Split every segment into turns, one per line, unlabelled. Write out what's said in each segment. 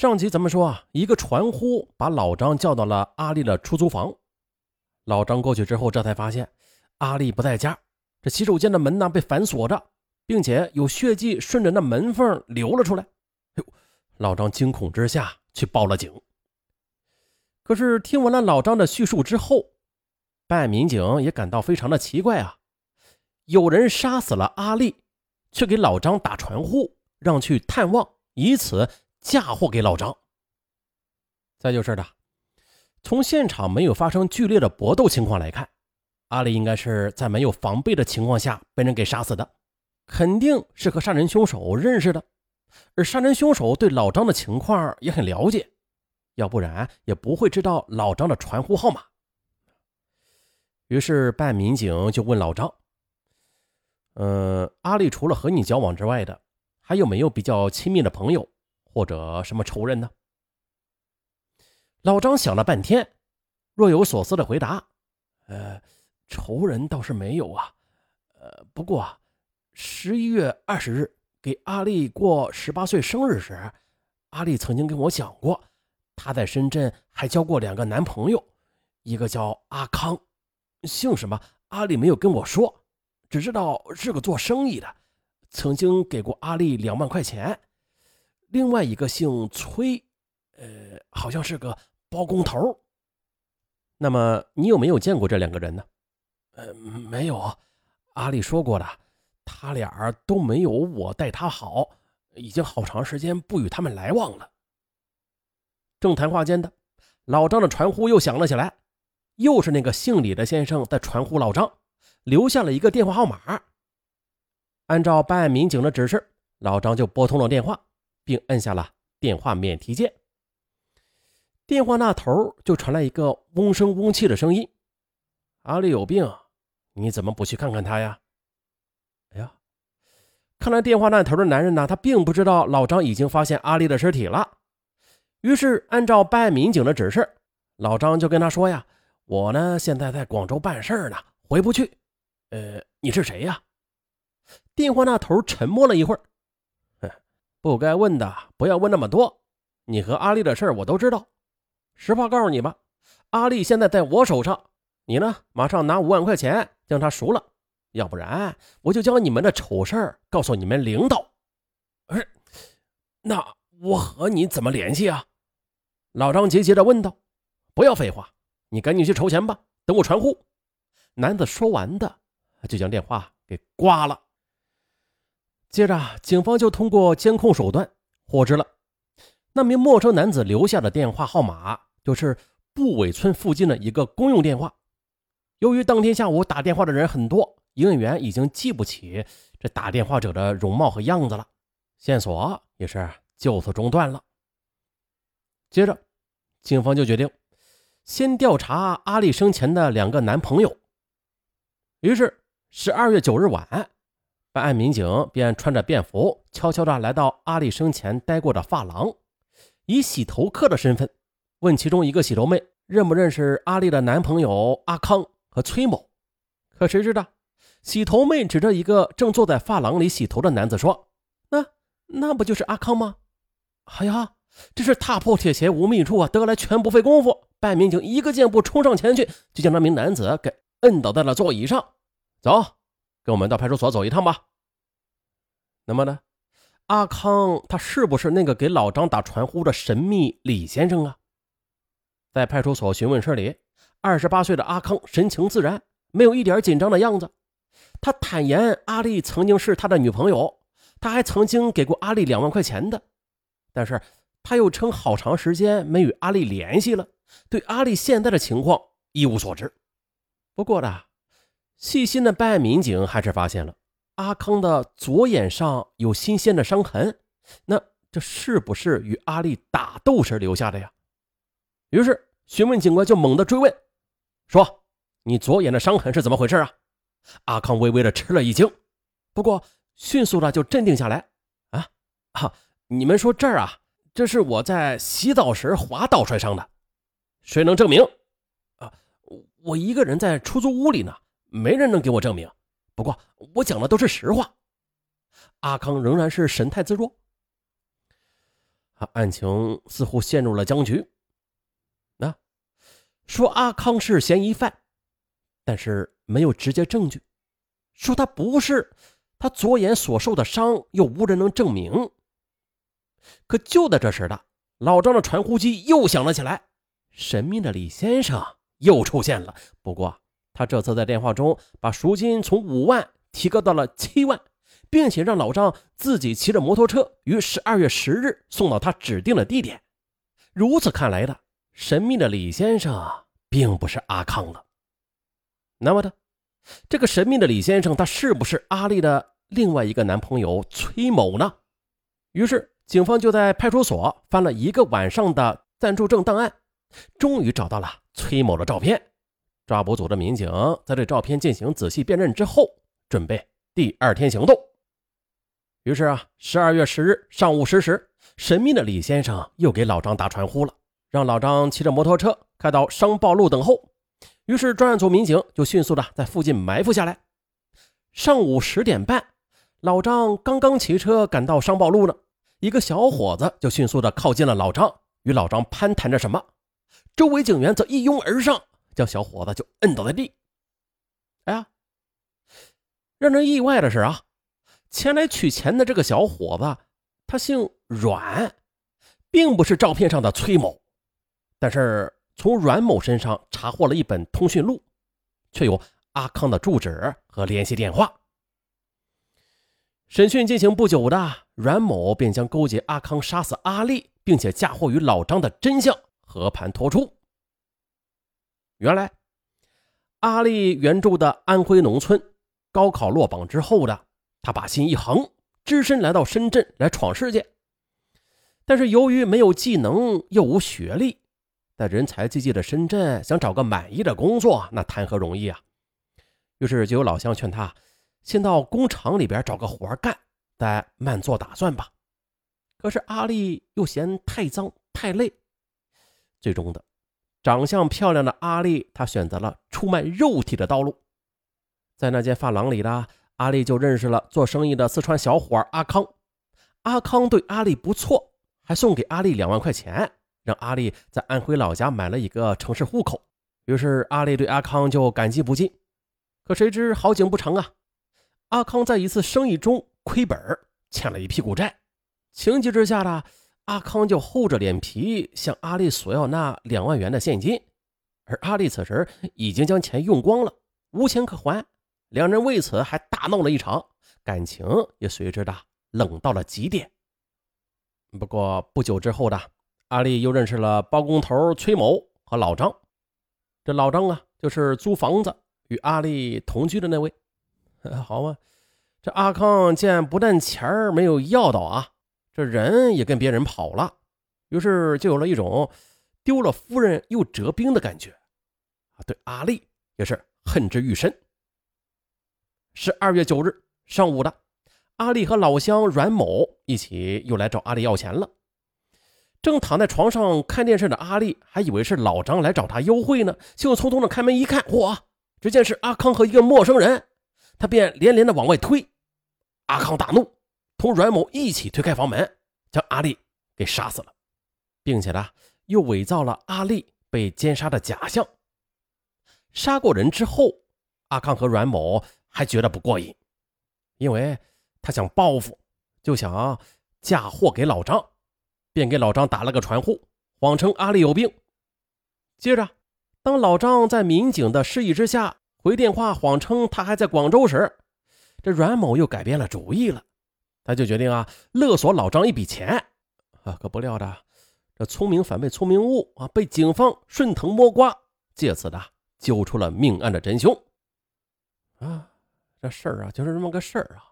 上集咱们说啊，一个传呼把老张叫到了阿丽的出租房。老张过去之后，这才发现阿丽不在家，这洗手间的门呢被反锁着，并且有血迹顺着那门缝流了出来。哎呦，老张惊恐之下去报了警。可是听完了老张的叙述之后，办案民警也感到非常的奇怪啊，有人杀死了阿丽，却给老张打传呼，让去探望，以此。嫁祸给老张。再就是的，从现场没有发生剧烈的搏斗情况来看，阿丽应该是在没有防备的情况下被人给杀死的，肯定是和杀人凶手认识的，而杀人凶手对老张的情况也很了解，要不然也不会知道老张的传呼号码。于是办案民警就问老张：“嗯，阿丽除了和你交往之外的，还有没有比较亲密的朋友？”或者什么仇人呢？老张想了半天，若有所思的回答：“呃，仇人倒是没有啊。呃，不过十一月二十日给阿丽过十八岁生日时，阿丽曾经跟我讲过，她在深圳还交过两个男朋友，一个叫阿康，姓什么？阿丽没有跟我说，只知道是个做生意的，曾经给过阿丽两万块钱。”另外一个姓崔，呃，好像是个包工头。那么你有没有见过这两个人呢？呃，没有。阿丽说过了，他俩都没有我待他好，已经好长时间不与他们来往了。正谈话间的，老张的传呼又响了起来，又是那个姓李的先生在传呼老张，留下了一个电话号码。按照办案民警的指示，老张就拨通了电话。并按下了电话免提键，电话那头就传来一个嗡声嗡气的声音：“阿丽有病，你怎么不去看看她呀？”哎呀，看来电话那头的男人呢，他并不知道老张已经发现阿丽的尸体了。于是按照办案民警的指示，老张就跟他说：“呀，我呢现在在广州办事呢，回不去。呃，你是谁呀？”电话那头沉默了一会儿。不该问的，不要问那么多。你和阿丽的事我都知道。实话告诉你吧，阿丽现在在我手上。你呢，马上拿五万块钱将她赎了，要不然我就将你们的丑事告诉你们领导。哎，那我和你怎么联系啊？老张急急地问道。不要废话，你赶紧去筹钱吧。等我传呼。男子说完的，就将电话给挂了。接着，警方就通过监控手段获知了那名陌生男子留下的电话号码，就是布尾村附近的一个公用电话。由于当天下午打电话的人很多，营业员已经记不起这打电话者的容貌和样子了，线索也是就此中断了。接着，警方就决定先调查阿丽生前的两个男朋友。于是，十二月九日晚。办案民警便穿着便服，悄悄地来到阿丽生前待过的发廊，以洗头客的身份问其中一个洗头妹认不认识阿丽的男朋友阿康和崔某。可谁知道，洗头妹指着一个正坐在发廊里洗头的男子说：“那那不就是阿康吗？”哎呀，这是踏破铁鞋无觅处啊！得来全不费工夫。办案民警一个箭步冲上前去，就将那名男子给摁倒在了座椅上。走。跟我们到派出所走一趟吧。那么呢，阿康他是不是那个给老张打传呼的神秘李先生啊？在派出所询问室里，二十八岁的阿康神情自然，没有一点紧张的样子。他坦言，阿丽曾经是他的女朋友，他还曾经给过阿丽两万块钱的。但是他又称好长时间没与阿丽联系了，对阿丽现在的情况一无所知。不过呢。细心的办案民警还是发现了阿康的左眼上有新鲜的伤痕，那这是不是与阿丽打斗时留下的呀？于是询问警官就猛地追问，说：“你左眼的伤痕是怎么回事啊？”阿康微微的吃了一惊，不过迅速的就镇定下来。啊啊！你们说这儿啊，这是我在洗澡时滑倒摔伤的，谁能证明？啊，我一个人在出租屋里呢。没人能给我证明，不过我讲的都是实话。阿康仍然是神态自若。啊案情似乎陷入了僵局。那说阿康是嫌疑犯，但是没有直接证据；说他不是，他左眼所受的伤又无人能证明。可就在这时的，老张的传呼机又响了起来，神秘的李先生又出现了。不过他这次在电话中把赎金从五万提高到了七万。并且让老张自己骑着摩托车于十二月十日送到他指定的地点。如此看来的，神秘的李先生并不是阿康了。那么的，这个神秘的李先生，他是不是阿丽的另外一个男朋友崔某呢？于是，警方就在派出所翻了一个晚上的暂住证档案，终于找到了崔某的照片。抓捕组的民警在对照片进行仔细辨认之后，准备第二天行动。于是啊，十二月十日上午十时，神秘的李先生又给老张打传呼了，让老张骑着摩托车开到商报路等候。于是专案组民警就迅速的在附近埋伏下来。上午十点半，老张刚刚骑车赶到商报路呢，一个小伙子就迅速的靠近了老张，与老张攀谈着什么。周围警员则一拥而上，将小伙子就摁倒在地。哎呀，让人意外的是啊。前来取钱的这个小伙子，他姓阮，并不是照片上的崔某，但是从阮某身上查获了一本通讯录，却有阿康的住址和联系电话。审讯进行不久的阮某便将勾结阿康杀死阿丽，并且嫁祸于老张的真相和盘托出。原来，阿丽原住的安徽农村，高考落榜之后的。他把心一横，只身来到深圳来闯世界。但是由于没有技能又无学历，在人才济济的深圳想找个满意的工作，那谈何容易啊！于是就有老乡劝他先到工厂里边找个活干，再慢做打算吧。可是阿丽又嫌太脏太累，最终的，长相漂亮的阿丽，她选择了出卖肉体的道路，在那间发廊里的。阿丽就认识了做生意的四川小伙阿康，阿康对阿丽不错，还送给阿丽两万块钱，让阿丽在安徽老家买了一个城市户口。于是阿丽对阿康就感激不尽。可谁知好景不长啊，阿康在一次生意中亏本，欠了一屁股债。情急之下呢阿康就厚着脸皮向阿丽索要那两万元的现金，而阿丽此时已经将钱用光了，无钱可还。两人为此还大闹了一场，感情也随之的冷到了极点。不过不久之后的阿丽又认识了包工头崔某和老张。这老张啊，就是租房子与阿丽同居的那位。好嘛，这阿康见不但钱没有要到啊，这人也跟别人跑了，于是就有了一种丢了夫人又折兵的感觉啊。对阿丽也是恨之愈深。十二月九日上午的，阿丽和老乡阮某一起又来找阿丽要钱了。正躺在床上看电视的阿丽还以为是老张来找他幽会呢，就匆匆的开门一看，嚯！只见是阿康和一个陌生人，他便连连的往外推。阿康大怒，同阮某一起推开房门，将阿丽给杀死了，并且呢，又伪造了阿丽被奸杀的假象。杀过人之后，阿康和阮某。还觉得不过瘾，因为他想报复，就想嫁祸给老张，便给老张打了个传呼，谎称阿丽有病。接着，当老张在民警的示意之下回电话，谎称他还在广州时，这阮某又改变了主意了，他就决定啊勒索老张一笔钱啊，可不料的，这聪明反被聪明误啊，被警方顺藤摸瓜，借此的揪出了命案的真凶啊。这事儿啊，就是这么个事儿啊。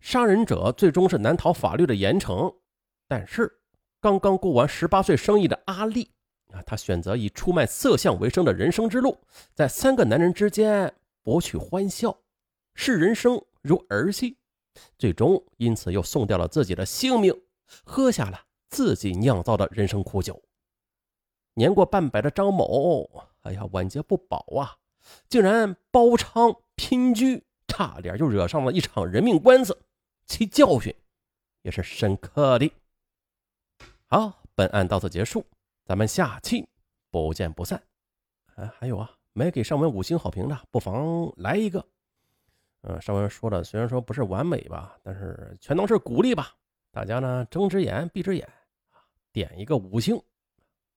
杀人者最终是难逃法律的严惩，但是刚刚过完十八岁生意的阿丽啊，她选择以出卖色相为生的人生之路，在三个男人之间博取欢笑，视人生如儿戏，最终因此又送掉了自己的性命，喝下了自己酿造的人生苦酒。年过半百的张某，哎呀，晚节不保啊，竟然包娼拼居。差点就惹上了一场人命官司，其教训也是深刻的。好，本案到此结束，咱们下期不见不散。啊，还有啊，没给上文五星好评的，不妨来一个。嗯，上文说的虽然说不是完美吧，但是全都是鼓励吧。大家呢睁只眼闭只眼点一个五星，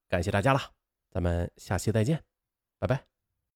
感谢大家了，咱们下期再见，拜拜。